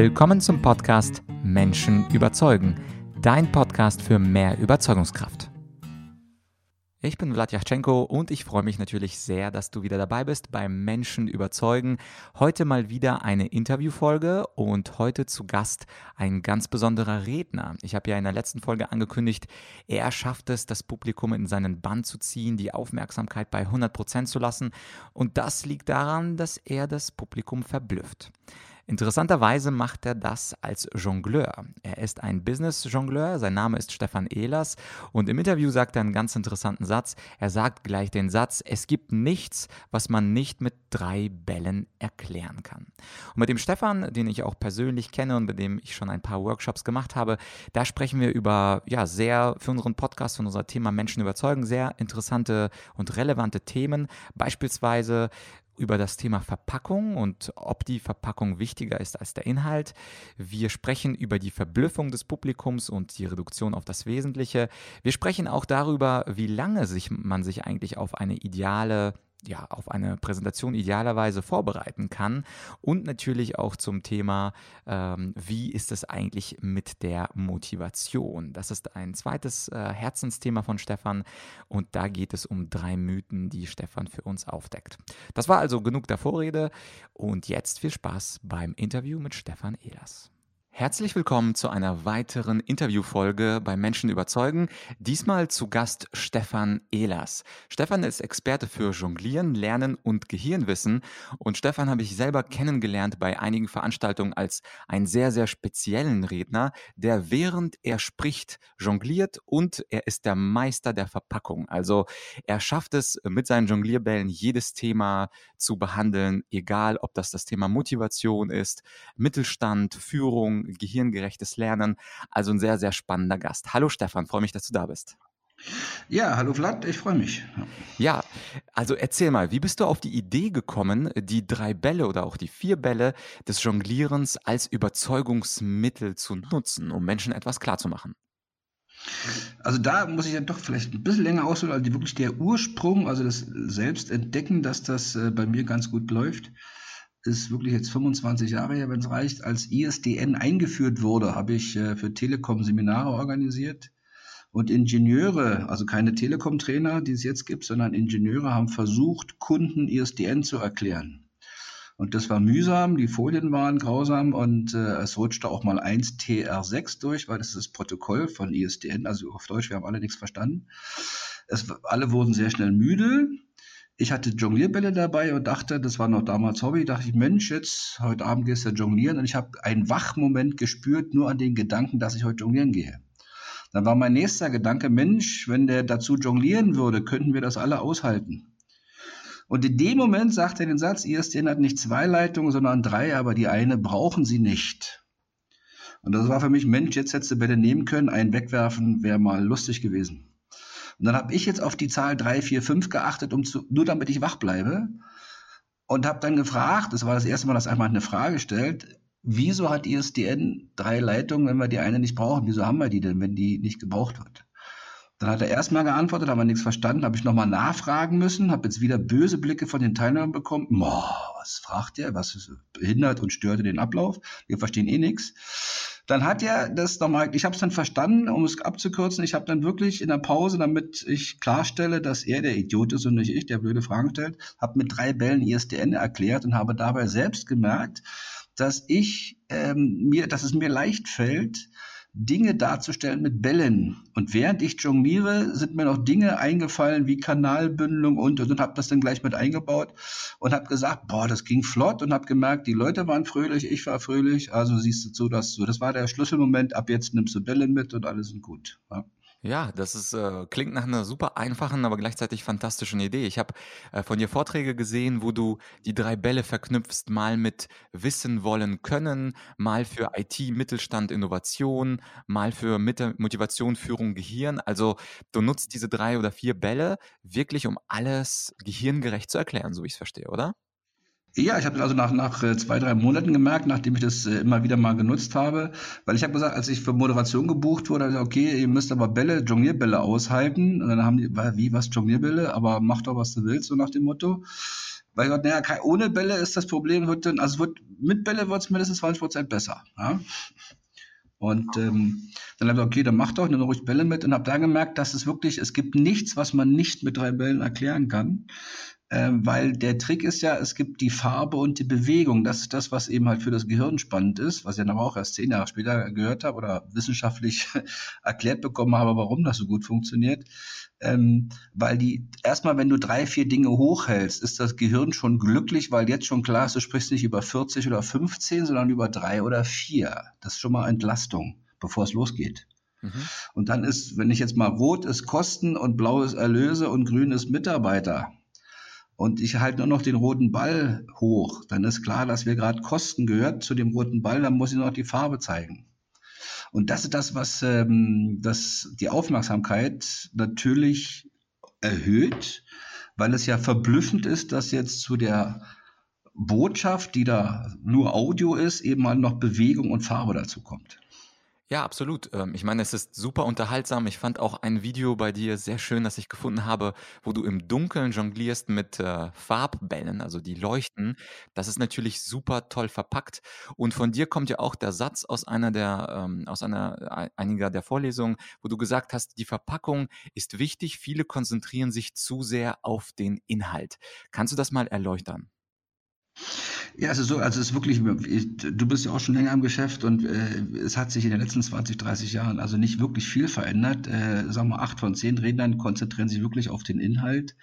Willkommen zum Podcast Menschen überzeugen, dein Podcast für mehr Überzeugungskraft. Ich bin Vladyachenko und ich freue mich natürlich sehr, dass du wieder dabei bist beim Menschen überzeugen. Heute mal wieder eine Interviewfolge und heute zu Gast ein ganz besonderer Redner. Ich habe ja in der letzten Folge angekündigt, er schafft es, das Publikum in seinen Bann zu ziehen, die Aufmerksamkeit bei 100 Prozent zu lassen und das liegt daran, dass er das Publikum verblüfft. Interessanterweise macht er das als Jongleur. Er ist ein Business-Jongleur, sein Name ist Stefan Ehlers und im Interview sagt er einen ganz interessanten Satz. Er sagt gleich den Satz, es gibt nichts, was man nicht mit drei Bällen erklären kann. Und mit dem Stefan, den ich auch persönlich kenne und mit dem ich schon ein paar Workshops gemacht habe, da sprechen wir über, ja, sehr für unseren Podcast, für unser Thema Menschen überzeugen, sehr interessante und relevante Themen. Beispielsweise über das Thema Verpackung und ob die Verpackung wichtiger ist als der Inhalt. Wir sprechen über die Verblüffung des Publikums und die Reduktion auf das Wesentliche. Wir sprechen auch darüber, wie lange sich man sich eigentlich auf eine ideale ja, auf eine Präsentation idealerweise vorbereiten kann und natürlich auch zum Thema, ähm, wie ist es eigentlich mit der Motivation. Das ist ein zweites äh, Herzensthema von Stefan und da geht es um drei Mythen, die Stefan für uns aufdeckt. Das war also genug der Vorrede und jetzt viel Spaß beim Interview mit Stefan Ehlers. Herzlich willkommen zu einer weiteren Interviewfolge bei Menschen überzeugen. Diesmal zu Gast Stefan Ehlers. Stefan ist Experte für Jonglieren, Lernen und Gehirnwissen und Stefan habe ich selber kennengelernt bei einigen Veranstaltungen als einen sehr, sehr speziellen Redner, der während er spricht jongliert und er ist der Meister der Verpackung. Also er schafft es mit seinen Jonglierbällen jedes Thema zu behandeln, egal ob das das Thema Motivation ist, Mittelstand, Führung, gehirngerechtes Lernen. Also ein sehr, sehr spannender Gast. Hallo Stefan, freue mich, dass du da bist. Ja, hallo Vlad, ich freue mich. Ja, also erzähl mal, wie bist du auf die Idee gekommen, die drei Bälle oder auch die vier Bälle des Jonglierens als Überzeugungsmittel zu nutzen, um Menschen etwas klarzumachen? Also da muss ich dann doch vielleicht ein bisschen länger ausholen, also wirklich der Ursprung, also das Selbstentdecken, dass das äh, bei mir ganz gut läuft ist wirklich jetzt 25 Jahre her, wenn es reicht, als ISDN eingeführt wurde, habe ich äh, für Telekom Seminare organisiert. Und Ingenieure, also keine Telekom-Trainer, die es jetzt gibt, sondern Ingenieure haben versucht, Kunden ISDN zu erklären. Und das war mühsam, die Folien waren grausam und äh, es rutschte auch mal 1 TR6 durch, weil das ist das Protokoll von ISDN, also auf Deutsch, wir haben alle nichts verstanden. Es, alle wurden sehr schnell müde ich hatte Jonglierbälle dabei und dachte, das war noch damals Hobby, dachte ich, Mensch, jetzt heute Abend gehst du jonglieren und ich habe einen Wachmoment gespürt, nur an den Gedanken, dass ich heute jonglieren gehe. Dann war mein nächster Gedanke, Mensch, wenn der dazu jonglieren würde, könnten wir das alle aushalten. Und in dem Moment sagt er den Satz, ISDN hat nicht zwei Leitungen, sondern drei, aber die eine brauchen sie nicht. Und das war für mich, Mensch, jetzt hättest du Bälle nehmen können, einen wegwerfen wäre mal lustig gewesen. Und dann habe ich jetzt auf die Zahl 3, 4, 5 geachtet, um zu, nur damit ich wach bleibe. Und habe dann gefragt, das war das erste Mal, dass einmal eine Frage stellt, wieso hat ISDN drei Leitungen, wenn wir die eine nicht brauchen? Wieso haben wir die denn, wenn die nicht gebraucht wird? Dann hat er erstmal geantwortet, haben wir nichts verstanden, habe ich nochmal nachfragen müssen, habe jetzt wieder böse Blicke von den Teilnehmern bekommen. Boah, was fragt der? Was behindert und störte den Ablauf? Wir verstehen eh nichts. Dann hat er das nochmal, ich habe es dann verstanden, um es abzukürzen, ich habe dann wirklich in der Pause, damit ich klarstelle, dass er der Idiot ist und nicht ich, der blöde Fragen stellt, habe mit drei Bällen ISDN erklärt und habe dabei selbst gemerkt, dass ich ähm, mir, dass es mir leicht fällt, Dinge darzustellen mit Bällen. Und während ich jongliere, sind mir noch Dinge eingefallen wie Kanalbündelung und und, und habe das dann gleich mit eingebaut und habe gesagt, boah, das ging flott und habe gemerkt, die Leute waren fröhlich, ich war fröhlich. Also siehst du so, dass so, das war der Schlüsselmoment. Ab jetzt nimmst du Bälle mit und alles sind gut. Ja. Ja, das ist, äh, klingt nach einer super einfachen, aber gleichzeitig fantastischen Idee. Ich habe äh, von dir Vorträge gesehen, wo du die drei Bälle verknüpfst, mal mit Wissen, Wollen, Können, mal für IT, Mittelstand, Innovation, mal für Mitte, Motivation, Führung, Gehirn. Also du nutzt diese drei oder vier Bälle wirklich, um alles gehirngerecht zu erklären, so wie ich es verstehe, oder? Ja, ich habe also nach, nach äh, zwei, drei Monaten gemerkt, nachdem ich das äh, immer wieder mal genutzt habe, weil ich habe gesagt, als ich für Moderation gebucht wurde, gesagt, okay, ihr müsst aber Bälle, Jonglierbälle aushalten. Und dann haben die, wie, was, Jonglierbälle? Aber mach doch, was du willst, so nach dem Motto. Weil naja, ohne Bälle ist das Problem, wird dann, also wird, mit Bälle wird es mindestens 20 Prozent besser. Ja? Und ähm, dann habe ich okay, dann mach doch, nimm ruhig Bälle mit und habe dann gemerkt, dass es wirklich, es gibt nichts, was man nicht mit drei Bällen erklären kann. Ähm, weil der Trick ist ja, es gibt die Farbe und die Bewegung. Das ist das, was eben halt für das Gehirn spannend ist, was ich dann aber auch erst zehn Jahre später gehört habe oder wissenschaftlich erklärt bekommen habe, warum das so gut funktioniert. Ähm, weil die, erstmal, wenn du drei, vier Dinge hochhältst, ist das Gehirn schon glücklich, weil jetzt schon klar ist, du sprichst nicht über 40 oder 15, sondern über drei oder vier. Das ist schon mal Entlastung, bevor es losgeht. Mhm. Und dann ist, wenn ich jetzt mal rot ist Kosten und blau ist Erlöse und grün ist Mitarbeiter, und ich halte nur noch den roten Ball hoch, dann ist klar, dass wir gerade Kosten gehört zu dem roten Ball, dann muss ich noch die Farbe zeigen. Und das ist das, was ähm, das, die Aufmerksamkeit natürlich erhöht, weil es ja verblüffend ist, dass jetzt zu der Botschaft, die da nur Audio ist, eben mal noch Bewegung und Farbe dazu kommt. Ja, absolut. Ähm, ich meine, es ist super unterhaltsam. Ich fand auch ein Video bei dir sehr schön, das ich gefunden habe, wo du im Dunkeln jonglierst mit äh, Farbbällen, also die leuchten. Das ist natürlich super toll verpackt. Und von dir kommt ja auch der Satz aus einer der, ähm, aus einer, einiger der Vorlesungen, wo du gesagt hast, die Verpackung ist wichtig. Viele konzentrieren sich zu sehr auf den Inhalt. Kannst du das mal erläutern? Ja, es ist so, also es ist wirklich, du bist ja auch schon länger im Geschäft und äh, es hat sich in den letzten 20, 30 Jahren also nicht wirklich viel verändert. Äh, sagen wir, acht von zehn Rednern konzentrieren sich wirklich auf den Inhalt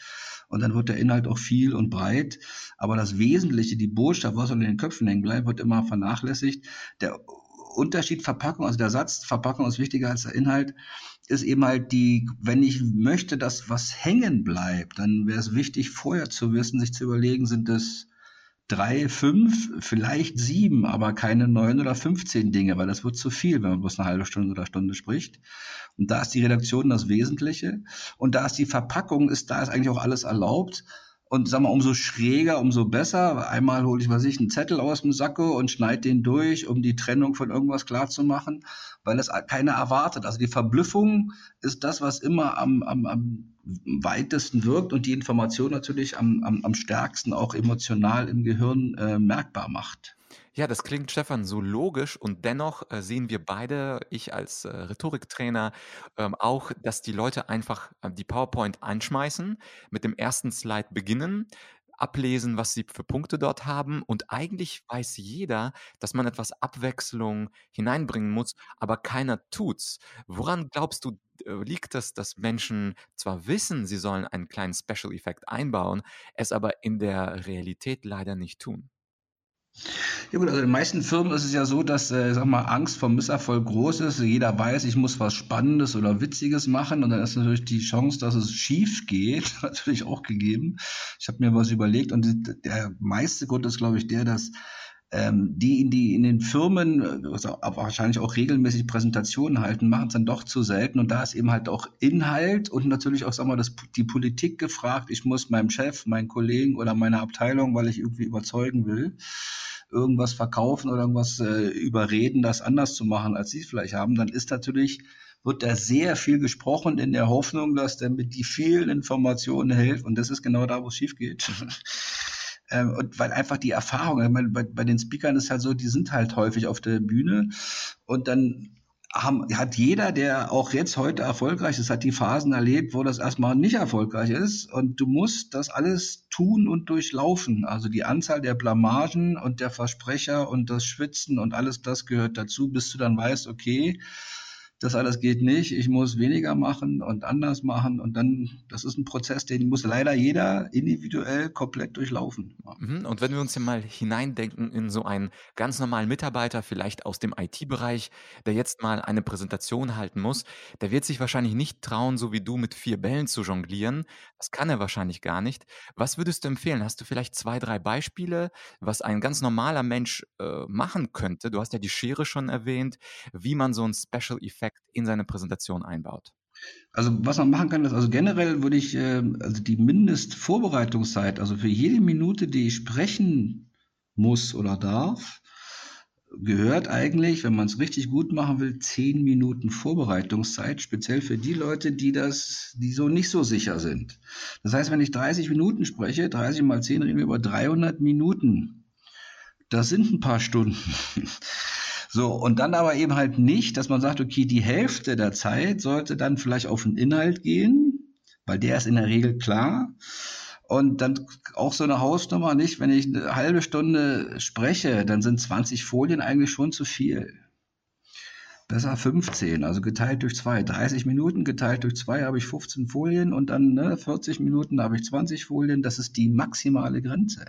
und dann wird der Inhalt auch viel und breit. Aber das Wesentliche, die Botschaft, was in den Köpfen hängen bleibt, wird immer vernachlässigt. Der Unterschied Verpackung, also der Satz, Verpackung ist wichtiger als der Inhalt, ist eben halt die, wenn ich möchte, dass was hängen bleibt, dann wäre es wichtig, vorher zu wissen, sich zu überlegen, sind das drei, fünf, vielleicht sieben, aber keine neun oder 15 Dinge, weil das wird zu viel, wenn man bloß eine halbe Stunde oder Stunde spricht. Und da ist die Redaktion das Wesentliche. Und da ist die Verpackung, ist, da ist eigentlich auch alles erlaubt. Und sag mal, umso schräger, umso besser. Einmal hole ich, was ich, einen Zettel aus dem Sacko und schneide den durch, um die Trennung von irgendwas klar zu machen, weil es keiner erwartet. Also die Verblüffung ist das, was immer am, am, am weitesten wirkt und die Information natürlich am, am, am stärksten auch emotional im Gehirn äh, merkbar macht. Ja, das klingt, Stefan, so logisch und dennoch äh, sehen wir beide, ich als äh, Rhetoriktrainer, ähm, auch, dass die Leute einfach äh, die PowerPoint anschmeißen, mit dem ersten Slide beginnen, ablesen, was sie für Punkte dort haben. Und eigentlich weiß jeder, dass man etwas Abwechslung hineinbringen muss, aber keiner tut's. Woran glaubst du, äh, liegt es, dass Menschen zwar wissen, sie sollen einen kleinen Special Effekt einbauen, es aber in der Realität leider nicht tun? Ja gut, also in den meisten Firmen ist es ja so, dass, äh, sag mal, Angst vor Misserfolg groß ist. Jeder weiß, ich muss was Spannendes oder Witziges machen und dann ist natürlich die Chance, dass es schief geht, natürlich auch gegeben. Ich habe mir was überlegt und der meiste Grund ist, glaube ich, der, dass die in die in den Firmen also wahrscheinlich auch regelmäßig Präsentationen halten, machen es dann doch zu selten und da ist eben halt auch Inhalt und natürlich auch wir das die Politik gefragt. Ich muss meinem Chef, meinen Kollegen oder meiner Abteilung, weil ich irgendwie überzeugen will, irgendwas verkaufen oder irgendwas äh, überreden, das anders zu machen, als sie es vielleicht haben, dann ist natürlich wird da sehr viel gesprochen in der Hoffnung, dass der mit die vielen Informationen hilft. Und das ist genau da, wo es schief geht. ähm, und weil einfach die Erfahrung, meine, bei, bei den Speakern ist halt so, die sind halt häufig auf der Bühne und dann haben, hat jeder, der auch jetzt heute erfolgreich ist, hat die Phasen erlebt, wo das erstmal nicht erfolgreich ist. Und du musst das alles tun und durchlaufen. Also die Anzahl der Blamagen und der Versprecher und das Schwitzen und alles das gehört dazu, bis du dann weißt, okay, das alles geht nicht, ich muss weniger machen und anders machen und dann, das ist ein Prozess, den muss leider jeder individuell komplett durchlaufen. Mhm, und wenn wir uns hier mal hineindenken in so einen ganz normalen Mitarbeiter, vielleicht aus dem IT-Bereich, der jetzt mal eine Präsentation halten muss, der wird sich wahrscheinlich nicht trauen, so wie du mit vier Bällen zu jonglieren. Das kann er wahrscheinlich gar nicht. Was würdest du empfehlen? Hast du vielleicht zwei, drei Beispiele, was ein ganz normaler Mensch äh, machen könnte? Du hast ja die Schere schon erwähnt, wie man so ein Special Effect Effekt in seine Präsentation einbaut? Also was man machen kann, ist, also generell würde ich, äh, also die Mindestvorbereitungszeit, also für jede Minute, die ich sprechen muss oder darf, gehört eigentlich, wenn man es richtig gut machen will, zehn Minuten Vorbereitungszeit, speziell für die Leute, die das, die so nicht so sicher sind. Das heißt, wenn ich 30 Minuten spreche, 30 mal 10 reden wir über 300 Minuten. Das sind ein paar Stunden. So, und dann aber eben halt nicht, dass man sagt, okay, die Hälfte der Zeit sollte dann vielleicht auf den Inhalt gehen, weil der ist in der Regel klar. Und dann auch so eine Hausnummer nicht, wenn ich eine halbe Stunde spreche, dann sind 20 Folien eigentlich schon zu viel. Besser 15, also geteilt durch zwei. 30 Minuten geteilt durch zwei habe ich 15 Folien und dann ne, 40 Minuten habe ich 20 Folien. Das ist die maximale Grenze,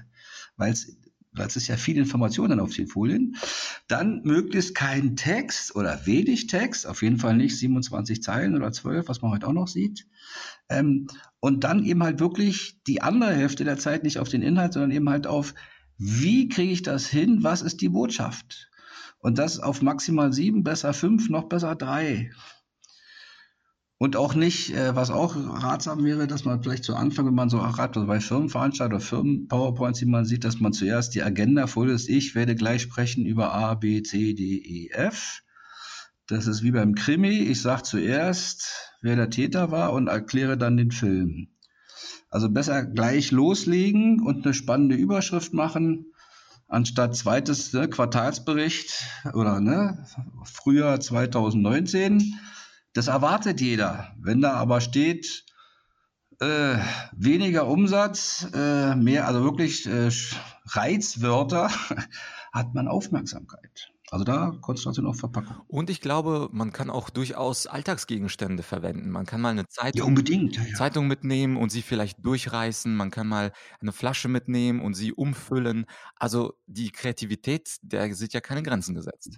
weil es weil es ist ja viel Informationen auf den Folien. Dann möglichst kein Text oder wenig Text, auf jeden Fall nicht 27 Zeilen oder 12, was man heute auch noch sieht. Ähm, und dann eben halt wirklich die andere Hälfte der Zeit nicht auf den Inhalt, sondern eben halt auf, wie kriege ich das hin, was ist die Botschaft? Und das auf maximal sieben, besser fünf, noch besser drei. Und auch nicht, äh, was auch ratsam wäre, dass man vielleicht zu Anfang, wenn man so erratet, also bei Firmenveranstaltungen oder Firmen-PowerPoints, die man sieht, dass man zuerst die Agenda voll ist. Ich werde gleich sprechen über A, B, C, D, E, F. Das ist wie beim Krimi. Ich sage zuerst, wer der Täter war und erkläre dann den Film. Also besser gleich loslegen und eine spannende Überschrift machen, anstatt zweites ne, Quartalsbericht oder ne, Frühjahr 2019 das erwartet jeder. Wenn da aber steht, äh, weniger Umsatz, äh, mehr, also wirklich äh, Reizwörter, hat man Aufmerksamkeit. Also da Konzentration auf Verpackung. Und ich glaube, man kann auch durchaus Alltagsgegenstände verwenden. Man kann mal eine Zeitung, ja. Ja, ja. Zeitung mitnehmen und sie vielleicht durchreißen. Man kann mal eine Flasche mitnehmen und sie umfüllen. Also die Kreativität, der sind ja keine Grenzen gesetzt.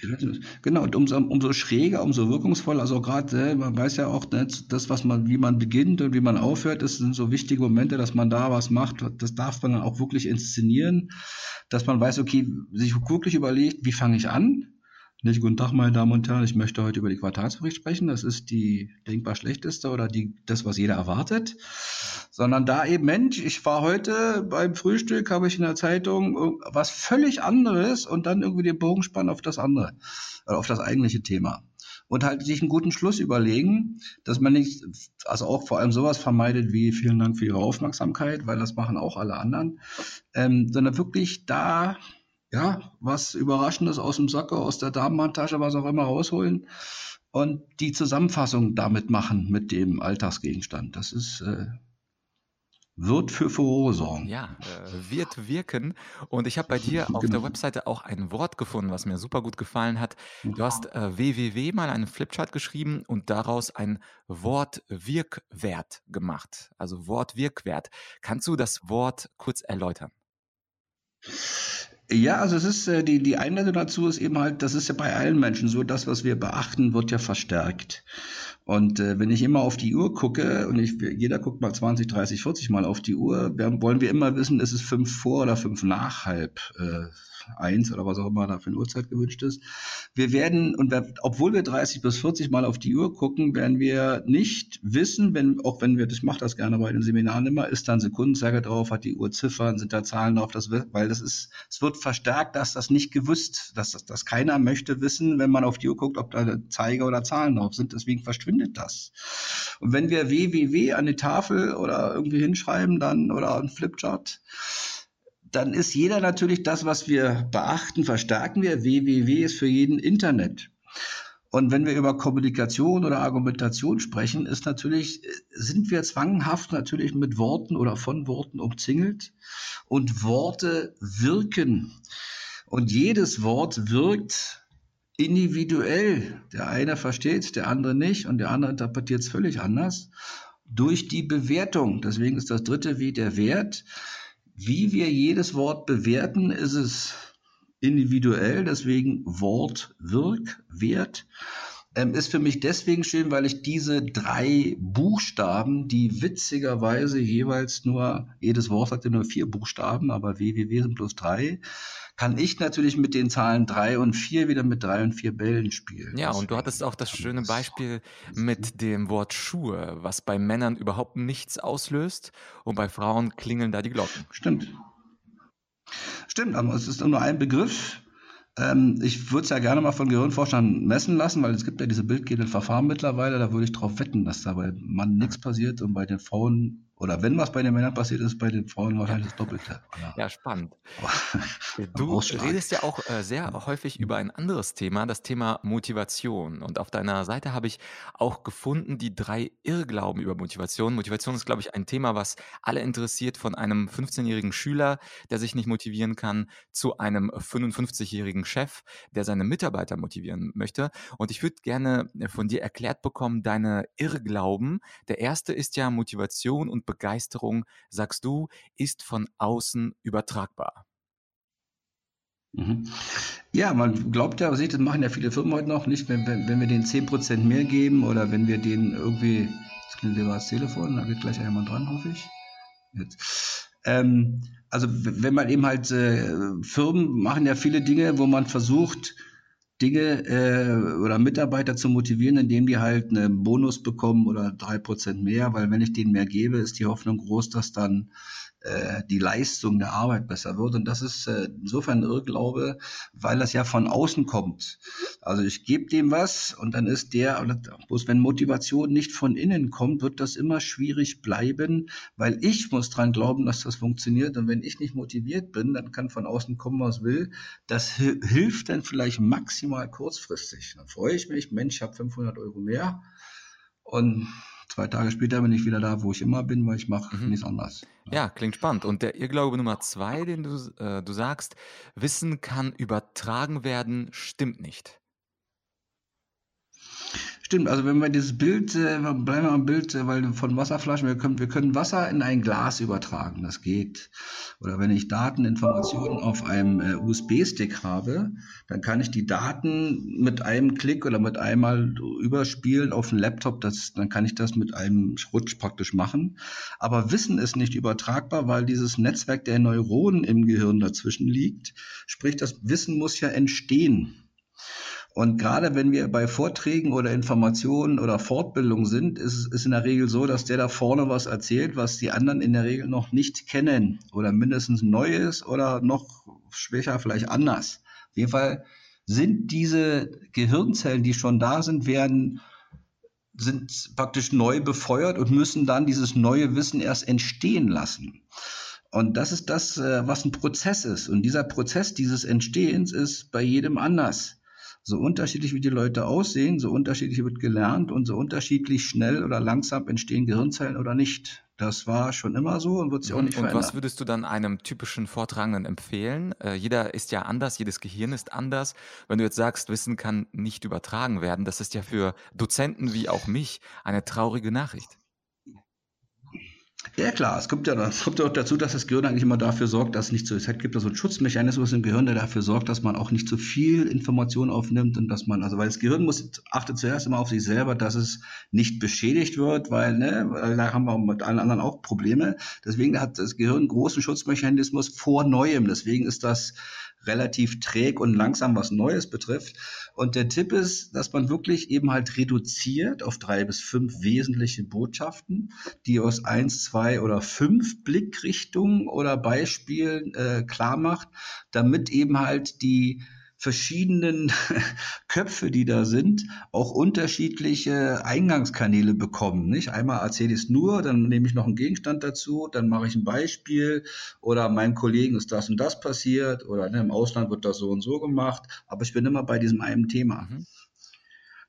Genau, und umso, umso schräger, umso wirkungsvoller. Also gerade, äh, man weiß ja auch, ne, das, was man, wie man beginnt und wie man aufhört, das sind so wichtige Momente, dass man da was macht. Das darf man dann auch wirklich inszenieren, dass man weiß, okay, sich wirklich überlegt, wie fange ich an? Nicht guten Tag, meine Damen und Herren. Ich möchte heute über die Quartalsbericht sprechen. Das ist die denkbar schlechteste oder die, das, was jeder erwartet. Sondern da eben, Mensch, ich war heute beim Frühstück, habe ich in der Zeitung was völlig anderes und dann irgendwie den Bogen spannen auf das andere, äh, auf das eigentliche Thema. Und halt sich einen guten Schluss überlegen, dass man nicht, also auch vor allem sowas vermeidet wie vielen Dank für Ihre Aufmerksamkeit, weil das machen auch alle anderen, ähm, sondern wirklich da ja, was Überraschendes aus dem Sack, aus der Damenhandtasche, was auch immer rausholen und die Zusammenfassung damit machen mit dem Alltagsgegenstand. Das ist äh, wird für Furore sorgen. Ja, äh, wird wirken. Und ich habe bei dir auf genau. der Webseite auch ein Wort gefunden, was mir super gut gefallen hat. Du hast äh, www mal einen Flipchart geschrieben und daraus ein Wort Wirkwert gemacht. Also Wort Wirkwert. Kannst du das Wort kurz erläutern? Ja, also es ist äh, die, die Einleitung dazu ist eben halt, das ist ja bei allen Menschen so, das, was wir beachten, wird ja verstärkt. Und äh, wenn ich immer auf die Uhr gucke, und ich, jeder guckt mal 20, 30, 40 Mal auf die Uhr, wir, wollen wir immer wissen, ist es fünf vor oder fünf nach halb äh, eins oder was auch immer da für eine Uhrzeit gewünscht ist. Wir werden, und wir, obwohl wir 30 bis 40 Mal auf die Uhr gucken, werden wir nicht wissen, wenn, auch wenn wir, das macht das gerne bei den Seminaren immer, ist da ein Sekundenzeiger drauf, hat die Uhr Ziffern, sind da Zahlen drauf, das, weil das ist, es wird verstärkt, dass das nicht gewusst, dass, dass, dass keiner möchte wissen, wenn man auf die Uhr guckt, ob da Zeiger oder Zahlen drauf sind, deswegen verschwindet das. Und wenn wir www an die Tafel oder irgendwie hinschreiben, dann, oder ein Flipchart, dann ist jeder natürlich das, was wir beachten, verstärken wir. www ist für jeden Internet. Und wenn wir über Kommunikation oder Argumentation sprechen, ist natürlich, sind wir zwanghaft natürlich mit Worten oder von Worten umzingelt. Und Worte wirken. Und jedes Wort wirkt individuell. Der eine versteht, der andere nicht und der andere interpretiert es völlig anders. Durch die Bewertung. Deswegen ist das dritte wie der Wert. Wie wir jedes Wort bewerten, ist es individuell, deswegen Wort, Wirk, Wert. Ähm, ist für mich deswegen schön, weil ich diese drei Buchstaben, die witzigerweise jeweils nur, jedes Wort hat ja nur vier Buchstaben, aber www sind plus drei, kann ich natürlich mit den Zahlen drei und vier wieder mit drei und vier Bällen spielen. Ja, und du hattest auch das schöne Beispiel mit dem Wort Schuhe, was bei Männern überhaupt nichts auslöst und bei Frauen klingeln da die Glocken. Stimmt. Stimmt, aber es ist nur ein Begriff. Ähm, ich würde es ja gerne mal von Gehirnforschern messen lassen, weil es gibt ja diese bildgebenden Verfahren mittlerweile. Da würde ich darauf wetten, dass da bei Mann nichts passiert und bei den Frauen oder wenn was bei den Männern passiert ist, bei den Frauen wahrscheinlich das Doppelte. Ja, spannend. du redest ja auch äh, sehr häufig über ein anderes Thema, das Thema Motivation. Und auf deiner Seite habe ich auch gefunden, die drei Irrglauben über Motivation. Motivation ist, glaube ich, ein Thema, was alle interessiert, von einem 15-jährigen Schüler, der sich nicht motivieren kann, zu einem 55-jährigen Chef, der seine Mitarbeiter motivieren möchte. Und ich würde gerne von dir erklärt bekommen, deine Irrglauben. Der erste ist ja Motivation und Begeisterung, sagst du, ist von außen übertragbar. Mhm. Ja, man glaubt ja, das machen ja viele Firmen heute noch, nicht, wenn, wenn, wenn wir denen 10% mehr geben oder wenn wir denen irgendwie, das klingt über das Telefon, da geht gleich jemand dran, hoffe ich. Jetzt. Ähm, also wenn man eben halt, äh, Firmen machen ja viele Dinge, wo man versucht, Dinge äh, oder Mitarbeiter zu motivieren, indem die halt einen Bonus bekommen oder drei Prozent mehr, weil wenn ich denen mehr gebe, ist die Hoffnung groß, dass dann die Leistung der Arbeit besser wird. Und das ist äh, insofern ein Irrglaube, weil das ja von außen kommt. Also ich gebe dem was und dann ist der, bloß wenn Motivation nicht von innen kommt, wird das immer schwierig bleiben, weil ich muss dran glauben, dass das funktioniert. Und wenn ich nicht motiviert bin, dann kann von außen kommen, was will. Das hilft dann vielleicht maximal kurzfristig. Dann freue ich mich, Mensch, ich habe 500 Euro mehr. Und Zwei Tage später bin ich wieder da, wo ich immer bin, weil ich mache mhm. nichts anderes. Ja, klingt spannend. Und der Irrglaube Nummer zwei, den du, äh, du sagst, Wissen kann übertragen werden, stimmt nicht. Stimmt, also wenn wir dieses Bild, äh, bleiben wir am Bild, äh, weil von Wasserflaschen, wir können, wir können Wasser in ein Glas übertragen, das geht. Oder wenn ich Daten, Informationen auf einem äh, USB-Stick habe, dann kann ich die Daten mit einem Klick oder mit einmal überspielen auf den Laptop, das, dann kann ich das mit einem Rutsch praktisch machen. Aber Wissen ist nicht übertragbar, weil dieses Netzwerk der Neuronen im Gehirn dazwischen liegt. Sprich, das Wissen muss ja entstehen. Und gerade wenn wir bei Vorträgen oder Informationen oder Fortbildung sind, ist es in der Regel so, dass der da vorne was erzählt, was die anderen in der Regel noch nicht kennen oder mindestens neu ist oder noch schwächer, vielleicht anders. Auf jeden Fall sind diese Gehirnzellen, die schon da sind, werden sind praktisch neu befeuert und müssen dann dieses neue Wissen erst entstehen lassen. Und das ist das, äh, was ein Prozess ist. Und dieser Prozess dieses Entstehens ist bei jedem anders. So unterschiedlich wie die Leute aussehen, so unterschiedlich wird gelernt und so unterschiedlich schnell oder langsam entstehen Gehirnzellen oder nicht. Das war schon immer so und wird sich auch nicht und verändern. Und was würdest du dann einem typischen Vortragenden empfehlen? Äh, jeder ist ja anders, jedes Gehirn ist anders. Wenn du jetzt sagst, Wissen kann nicht übertragen werden, das ist ja für Dozenten wie auch mich eine traurige Nachricht. Ja klar, es kommt ja es kommt auch dazu, dass das Gehirn eigentlich immer dafür sorgt, dass es nicht so. Es gibt da so einen Schutzmechanismus im Gehirn, der dafür sorgt, dass man auch nicht zu viel Information aufnimmt und dass man, also weil das Gehirn muss, achtet zuerst immer auf sich selber, dass es nicht beschädigt wird, weil, ne, da haben wir mit allen anderen auch Probleme. Deswegen hat das Gehirn großen Schutzmechanismus vor Neuem. Deswegen ist das relativ träg und langsam, was Neues betrifft. Und der Tipp ist, dass man wirklich eben halt reduziert auf drei bis fünf wesentliche Botschaften, die aus eins, zwei oder fünf Blickrichtungen oder Beispielen äh, klar macht, damit eben halt die verschiedenen Köpfe, die da sind, auch unterschiedliche Eingangskanäle bekommen. Nicht? Einmal erzähle ich es nur, dann nehme ich noch einen Gegenstand dazu, dann mache ich ein Beispiel oder meinem Kollegen ist das und das passiert oder ne, im Ausland wird das so und so gemacht, aber ich bin immer bei diesem einen Thema. Mhm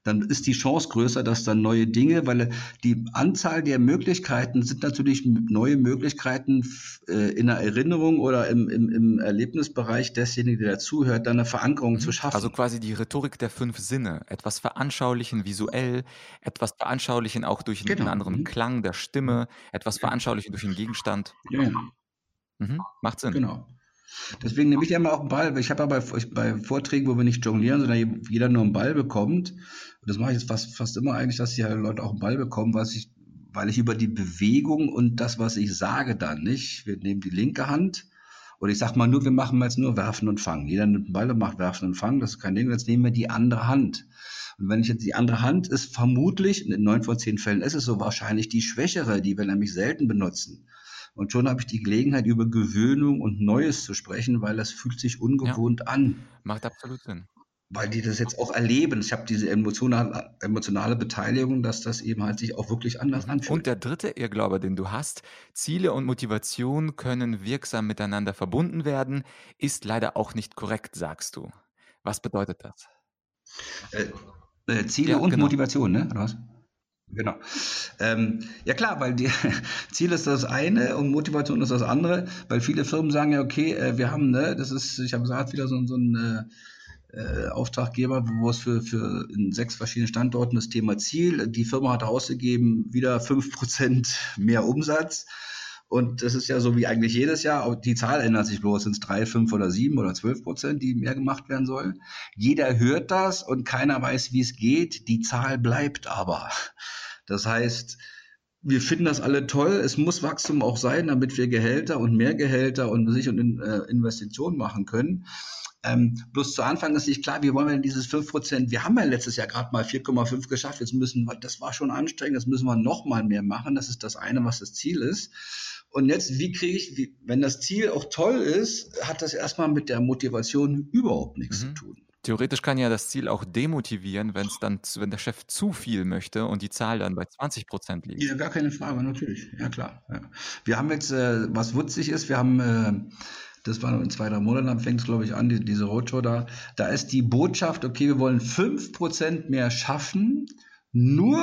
dann ist die Chance größer, dass dann neue Dinge, weil die Anzahl der Möglichkeiten sind natürlich neue Möglichkeiten äh, in der Erinnerung oder im, im, im Erlebnisbereich desjenigen, der dazuhört, dann eine Verankerung mhm. zu schaffen. Also quasi die Rhetorik der fünf Sinne. Etwas veranschaulichen visuell, etwas veranschaulichen auch durch einen genau. anderen mhm. Klang der Stimme, etwas veranschaulichen durch einen Gegenstand. Ja. Mhm. Macht Sinn. Genau. Deswegen nehme ich immer auch einen Ball. Ich habe ja bei, bei Vorträgen, wo wir nicht jonglieren, sondern jeder nur einen Ball bekommt. Und das mache ich jetzt fast, fast immer eigentlich, dass die Leute auch einen Ball bekommen, was ich, weil ich über die Bewegung und das, was ich sage, dann nicht. Wir nehmen die linke Hand oder ich sag mal nur, wir machen jetzt nur werfen und fangen. Jeder nimmt einen Ball und macht werfen und fangen, das ist kein Ding. Jetzt nehmen wir die andere Hand. Und wenn ich jetzt die andere Hand ist vermutlich, in neun von zehn Fällen ist es so wahrscheinlich die schwächere, die wir nämlich selten benutzen. Und schon habe ich die Gelegenheit, über Gewöhnung und Neues zu sprechen, weil das fühlt sich ungewohnt ja. an. Macht absolut Sinn weil die das jetzt auch erleben. Ich habe diese emotionale, emotionale Beteiligung, dass das eben halt sich auch wirklich anders mhm. anfühlt. Und der dritte Irrglaube, den du hast, Ziele und Motivation können wirksam miteinander verbunden werden, ist leider auch nicht korrekt, sagst du. Was bedeutet das? Äh, äh, Ziele ja, und genau. Motivation, ne? Oder was? Genau. Ähm, ja klar, weil die Ziel ist das eine und Motivation ist das andere, weil viele Firmen sagen ja, okay, äh, wir haben, ne, das ist, ich habe gesagt, wieder so, so ein äh, äh, Auftraggeber, wo es für, für in sechs verschiedenen Standorten das Thema Ziel, die Firma hat ausgegeben, wieder fünf Prozent mehr Umsatz. Und das ist ja so wie eigentlich jedes Jahr, die Zahl ändert sich bloß, sind es drei, fünf oder sieben oder zwölf Prozent, die mehr gemacht werden sollen. Jeder hört das und keiner weiß, wie es geht. Die Zahl bleibt aber. Das heißt, wir finden das alle toll. Es muss Wachstum auch sein, damit wir Gehälter und mehr Gehälter und sich und äh, Investitionen machen können. Ähm, bloß zu Anfang ist nicht klar, wie wollen wir denn dieses 5%, wir haben ja letztes Jahr gerade mal 4,5 geschafft, jetzt müssen wir, das war schon anstrengend, das müssen wir noch mal mehr machen, das ist das eine, was das Ziel ist. Und jetzt, wie kriege ich, wie, wenn das Ziel auch toll ist, hat das erstmal mit der Motivation überhaupt nichts mhm. zu tun. Theoretisch kann ja das Ziel auch demotivieren, wenn es dann, wenn der Chef zu viel möchte und die Zahl dann bei 20 Prozent liegt. Ja, gar keine Frage, natürlich. Ja, klar. Ja. Wir haben jetzt, äh, was wutzig ist, wir haben äh, das war in zwei, drei Monaten, fängt es, glaube ich, an, die, diese Roadshow da. Da ist die Botschaft, okay, wir wollen fünf Prozent mehr schaffen, nur,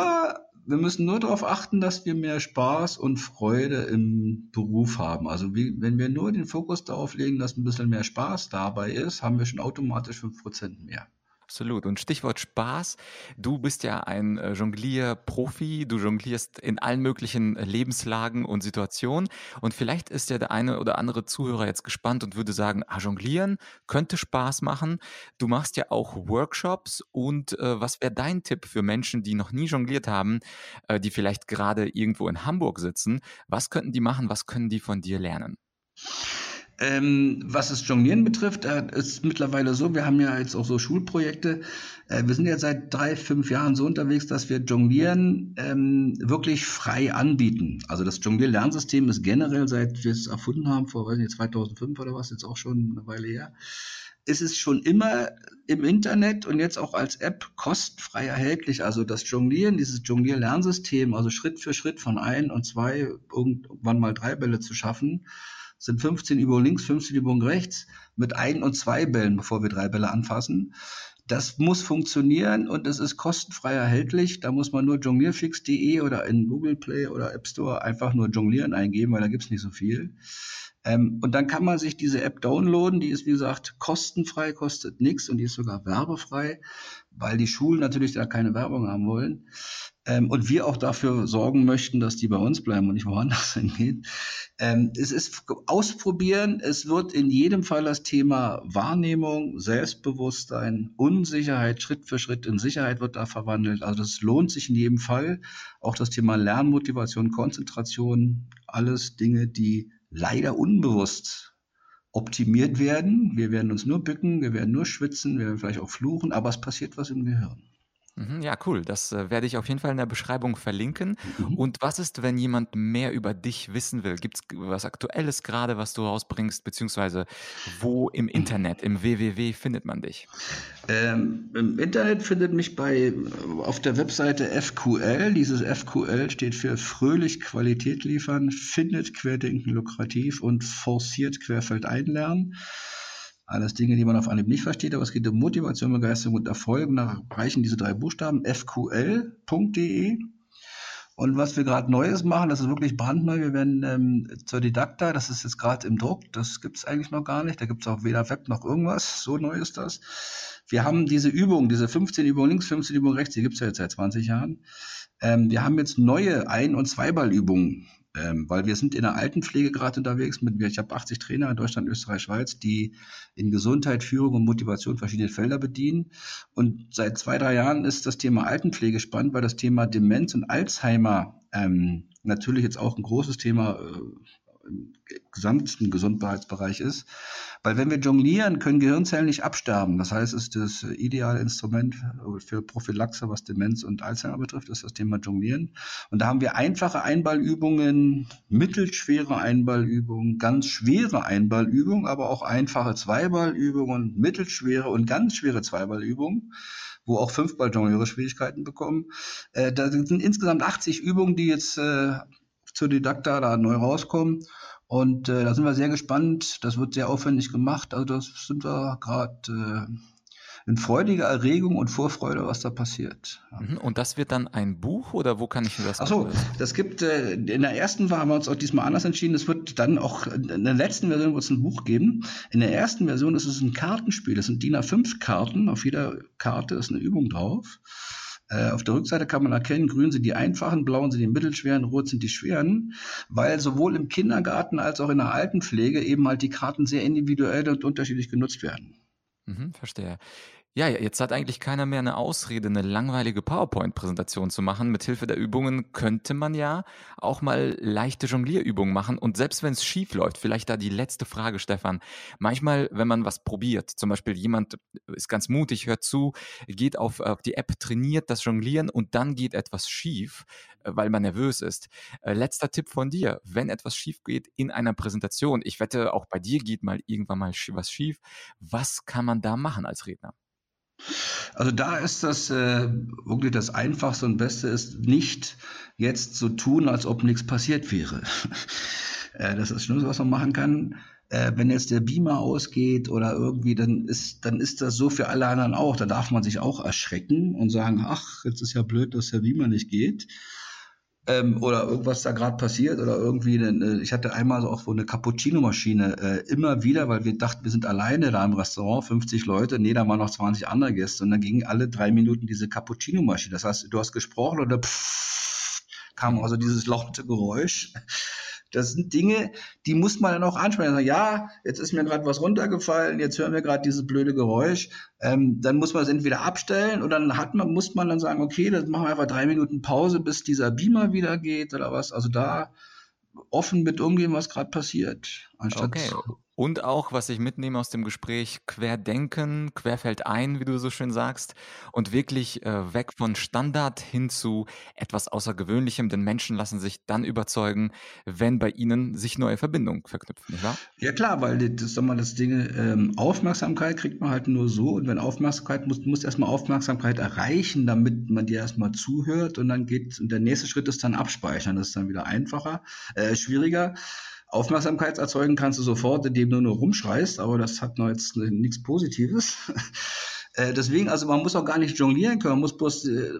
wir müssen nur darauf achten, dass wir mehr Spaß und Freude im Beruf haben. Also wie, wenn wir nur den Fokus darauf legen, dass ein bisschen mehr Spaß dabei ist, haben wir schon automatisch fünf Prozent mehr. Absolut. Und Stichwort Spaß. Du bist ja ein äh, Jonglier-Profi. Du jonglierst in allen möglichen äh, Lebenslagen und Situationen. Und vielleicht ist ja der eine oder andere Zuhörer jetzt gespannt und würde sagen, ah, Jonglieren könnte Spaß machen. Du machst ja auch Workshops. Und äh, was wäre dein Tipp für Menschen, die noch nie jongliert haben, äh, die vielleicht gerade irgendwo in Hamburg sitzen? Was könnten die machen? Was können die von dir lernen? Ähm, was das Jonglieren betrifft, äh, ist mittlerweile so, wir haben ja jetzt auch so Schulprojekte. Äh, wir sind jetzt seit drei, fünf Jahren so unterwegs, dass wir Jonglieren ähm, wirklich frei anbieten. Also das Jonglier-Lernsystem ist generell, seit wir es erfunden haben, vor weiß nicht, 2005 oder was, jetzt auch schon eine Weile her, ist es schon immer im Internet und jetzt auch als App kostenfrei erhältlich. Also das Jonglieren, dieses Jonglier-Lernsystem, also Schritt für Schritt von ein und zwei, irgendwann mal drei Bälle zu schaffen, sind 15 Übungen links, 15 Übungen rechts mit ein und zwei Bällen, bevor wir drei Bälle anfassen. Das muss funktionieren und es ist kostenfrei erhältlich. Da muss man nur jonglierfix.de oder in Google Play oder App Store einfach nur jonglieren eingeben, weil da gibt's nicht so viel. Ähm, und dann kann man sich diese App downloaden. Die ist, wie gesagt, kostenfrei, kostet nichts und die ist sogar werbefrei, weil die Schulen natürlich da keine Werbung haben wollen. Ähm, und wir auch dafür sorgen möchten, dass die bei uns bleiben und nicht woanders hingehen. Ähm, es ist ausprobieren. Es wird in jedem Fall das Thema Wahrnehmung, Selbstbewusstsein, Unsicherheit Schritt für Schritt in Sicherheit wird da verwandelt. Also das lohnt sich in jedem Fall. Auch das Thema Lernmotivation, Konzentration, alles Dinge, die leider unbewusst optimiert werden. Wir werden uns nur bücken, wir werden nur schwitzen, wir werden vielleicht auch fluchen, aber es passiert was im Gehirn. Mhm, ja, cool. Das äh, werde ich auf jeden Fall in der Beschreibung verlinken. Mhm. Und was ist, wenn jemand mehr über dich wissen will? Gibt es was Aktuelles gerade, was du rausbringst, beziehungsweise wo im Internet, im www findet man dich? Ähm, Im Internet findet mich bei auf der Webseite FQL. Dieses FQL steht für fröhlich Qualität liefern, findet Querdenken lukrativ und forciert Querfeld einlernen. Alles Dinge, die man auf Anhieb nicht versteht, aber es geht um Motivation, Begeisterung und Erfolg. Da reichen diese drei Buchstaben fql.de. Und was wir gerade Neues machen, das ist wirklich brandneu. Wir werden ähm, zur Didakta, das ist jetzt gerade im Druck, das gibt es eigentlich noch gar nicht. Da gibt es auch weder Web noch irgendwas. So neu ist das. Wir haben diese Übung, diese 15 Übungen links, 15 Übungen rechts, die gibt es ja jetzt seit 20 Jahren. Ähm, wir haben jetzt neue Ein- und Zweiballübungen ähm, weil wir sind in der Altenpflege gerade unterwegs. Mit, ich habe 80 Trainer in Deutschland, Österreich, Schweiz, die in Gesundheit, Führung und Motivation verschiedene Felder bedienen. Und seit zwei, drei Jahren ist das Thema Altenpflege spannend, weil das Thema Demenz und Alzheimer ähm, natürlich jetzt auch ein großes Thema äh, im gesamten Gesundheitsbereich ist. Weil wenn wir jonglieren, können Gehirnzellen nicht absterben. Das heißt, es ist das ideale Instrument für Prophylaxe, was Demenz und Alzheimer betrifft, ist das Thema Jonglieren. Und da haben wir einfache Einballübungen, mittelschwere Einballübungen, ganz schwere Einballübungen, aber auch einfache Zweiballübungen, mittelschwere und ganz schwere Zweiballübungen wo auch Fünfball-Jongleure Schwierigkeiten bekommen. Äh, da sind insgesamt 80 Übungen, die jetzt äh, zur Didakta da neu rauskommen. Und äh, da sind wir sehr gespannt. Das wird sehr aufwendig gemacht. Also das sind wir gerade äh, in freudiger Erregung und Vorfreude, was da passiert. Mhm. Und das wird dann ein Buch oder wo kann ich mir das Achso, das gibt, äh, in der ersten haben wir uns auch diesmal anders entschieden. Es wird dann auch, in der letzten Version wird es ein Buch geben. In der ersten Version ist es ein Kartenspiel. Das sind DIN A5 Karten. Auf jeder Karte ist eine Übung drauf. Äh, auf der Rückseite kann man erkennen, grün sind die einfachen, blau sind die mittelschweren, rot sind die schweren, weil sowohl im Kindergarten als auch in der Altenpflege eben halt die Karten sehr individuell und unterschiedlich genutzt werden. Mhm, verstehe. Ja, jetzt hat eigentlich keiner mehr eine Ausrede, eine langweilige PowerPoint-Präsentation zu machen. Mithilfe der Übungen könnte man ja auch mal leichte Jonglierübungen machen. Und selbst wenn es schief läuft, vielleicht da die letzte Frage, Stefan. Manchmal, wenn man was probiert, zum Beispiel jemand ist ganz mutig, hört zu, geht auf die App, trainiert das Jonglieren und dann geht etwas schief, äh, weil man nervös ist. Äh, letzter Tipp von dir, wenn etwas schief geht in einer Präsentation, ich wette, auch bei dir geht mal irgendwann mal was schief, was kann man da machen als Redner? Also da ist das äh, wirklich das Einfachste und Beste ist nicht jetzt so tun, als ob nichts passiert wäre. äh, das ist das Schlimmste, was man machen kann. Äh, wenn jetzt der Beamer ausgeht oder irgendwie, dann ist, dann ist das so für alle anderen auch. Da darf man sich auch erschrecken und sagen, ach, jetzt ist ja blöd, dass der Beamer nicht geht ähm, oder irgendwas da gerade passiert oder irgendwie, eine, ich hatte einmal so auch so eine Cappuccino-Maschine äh, immer wieder, weil wir dachten, wir sind alleine da im Restaurant, 50 Leute, nee, da waren noch 20 andere Gäste und dann gingen alle drei Minuten diese Cappuccino-Maschine. Das heißt, du hast gesprochen oder pff, kam also dieses laute Geräusch. Das sind Dinge, die muss man dann auch ansprechen. Also, ja, jetzt ist mir gerade was runtergefallen, jetzt hören wir gerade dieses blöde Geräusch. Ähm, dann muss man es entweder abstellen oder dann hat man, muss man dann sagen, okay, dann machen wir einfach drei Minuten Pause, bis dieser Beamer wieder geht oder was. Also da offen mit umgehen, was gerade passiert. Anstatt okay. Und auch, was ich mitnehme aus dem Gespräch, querdenken, querfeld ein, wie du so schön sagst, und wirklich äh, weg von Standard hin zu etwas Außergewöhnlichem, denn Menschen lassen sich dann überzeugen, wenn bei ihnen sich neue Verbindungen verknüpfen, nicht wahr? Ja klar, weil das, sag mal, das Ding, ähm, Aufmerksamkeit kriegt man halt nur so und wenn Aufmerksamkeit muss, muss erstmal Aufmerksamkeit erreichen, damit man dir erstmal zuhört und dann geht, und der nächste Schritt ist dann abspeichern, das ist dann wieder einfacher, äh, schwieriger. Aufmerksamkeit erzeugen kannst du sofort, indem du nur rumschreist, aber das hat noch jetzt nichts Positives. Äh, deswegen, also man muss auch gar nicht jonglieren können, man muss bloß äh,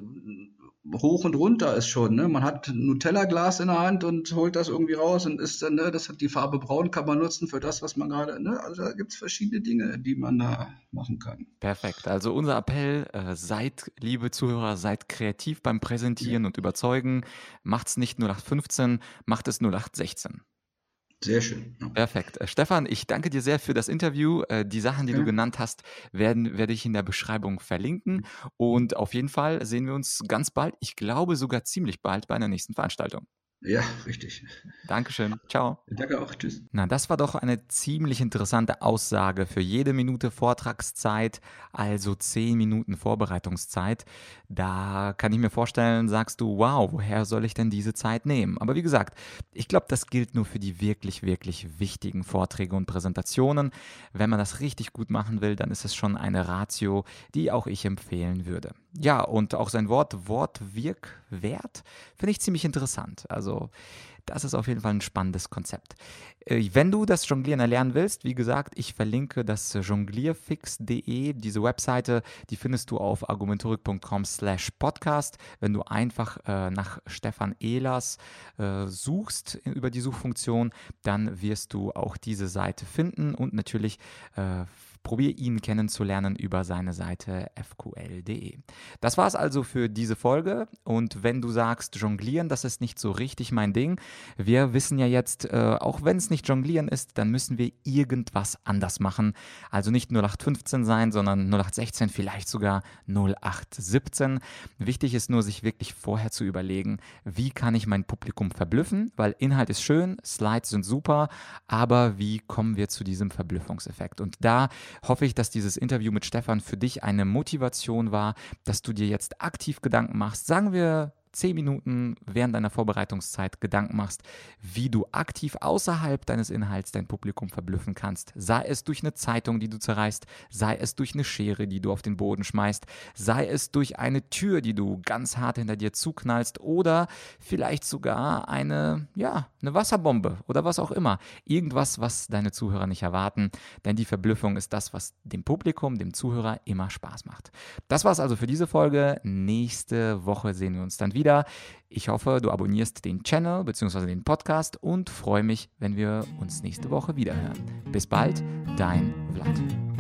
hoch und runter ist schon. Ne? Man hat ein Nutella-Glas in der Hand und holt das irgendwie raus und ist dann, ne, das hat die Farbe braun, kann man nutzen für das, was man gerade, ne? Also da gibt es verschiedene Dinge, die man da machen kann. Perfekt. Also unser Appell, äh, seid, liebe Zuhörer, seid kreativ beim Präsentieren ja. und überzeugen. Macht's nicht 0815, macht es 0816. Sehr schön. Ja. Perfekt. Äh, Stefan, ich danke dir sehr für das Interview. Äh, die Sachen, die ja. du genannt hast, werden, werde ich in der Beschreibung verlinken. Und auf jeden Fall sehen wir uns ganz bald, ich glaube sogar ziemlich bald bei einer nächsten Veranstaltung. Ja, richtig. Dankeschön. Ciao. Danke auch. Tschüss. Na, das war doch eine ziemlich interessante Aussage für jede Minute Vortragszeit, also zehn Minuten Vorbereitungszeit. Da kann ich mir vorstellen, sagst du, wow, woher soll ich denn diese Zeit nehmen? Aber wie gesagt, ich glaube, das gilt nur für die wirklich, wirklich wichtigen Vorträge und Präsentationen. Wenn man das richtig gut machen will, dann ist es schon eine Ratio, die auch ich empfehlen würde. Ja, und auch sein Wort, Wort, Wirk, Wert, finde ich ziemlich interessant. Also, das ist auf jeden Fall ein spannendes Konzept. Äh, wenn du das Jonglieren erlernen willst, wie gesagt, ich verlinke das jonglierfix.de, diese Webseite, die findest du auf argumentorik.com slash podcast. Wenn du einfach äh, nach Stefan Ehlers äh, suchst über die Suchfunktion, dann wirst du auch diese Seite finden und natürlich probier ihn kennenzulernen über seine Seite fql.de. Das war es also für diese Folge und wenn du sagst, jonglieren, das ist nicht so richtig mein Ding, wir wissen ja jetzt, äh, auch wenn es nicht jonglieren ist, dann müssen wir irgendwas anders machen. Also nicht 0815 sein, sondern 0816, vielleicht sogar 0817. Wichtig ist nur, sich wirklich vorher zu überlegen, wie kann ich mein Publikum verblüffen, weil Inhalt ist schön, Slides sind super, aber wie kommen wir zu diesem Verblüffungseffekt? Und da hoffe ich, dass dieses Interview mit Stefan für dich eine Motivation war, dass du dir jetzt aktiv Gedanken machst. Sagen wir zehn Minuten während deiner Vorbereitungszeit Gedanken machst, wie du aktiv außerhalb deines Inhalts dein Publikum verblüffen kannst. Sei es durch eine Zeitung, die du zerreißt, sei es durch eine Schere, die du auf den Boden schmeißt, sei es durch eine Tür, die du ganz hart hinter dir zuknallst oder vielleicht sogar eine, ja, eine Wasserbombe oder was auch immer. Irgendwas, was deine Zuhörer nicht erwarten, denn die Verblüffung ist das, was dem Publikum, dem Zuhörer immer Spaß macht. Das war's also für diese Folge. Nächste Woche sehen wir uns dann wieder wieder. Ich hoffe, du abonnierst den Channel bzw. den Podcast und freue mich, wenn wir uns nächste Woche wieder hören. Bis bald, dein Vlad.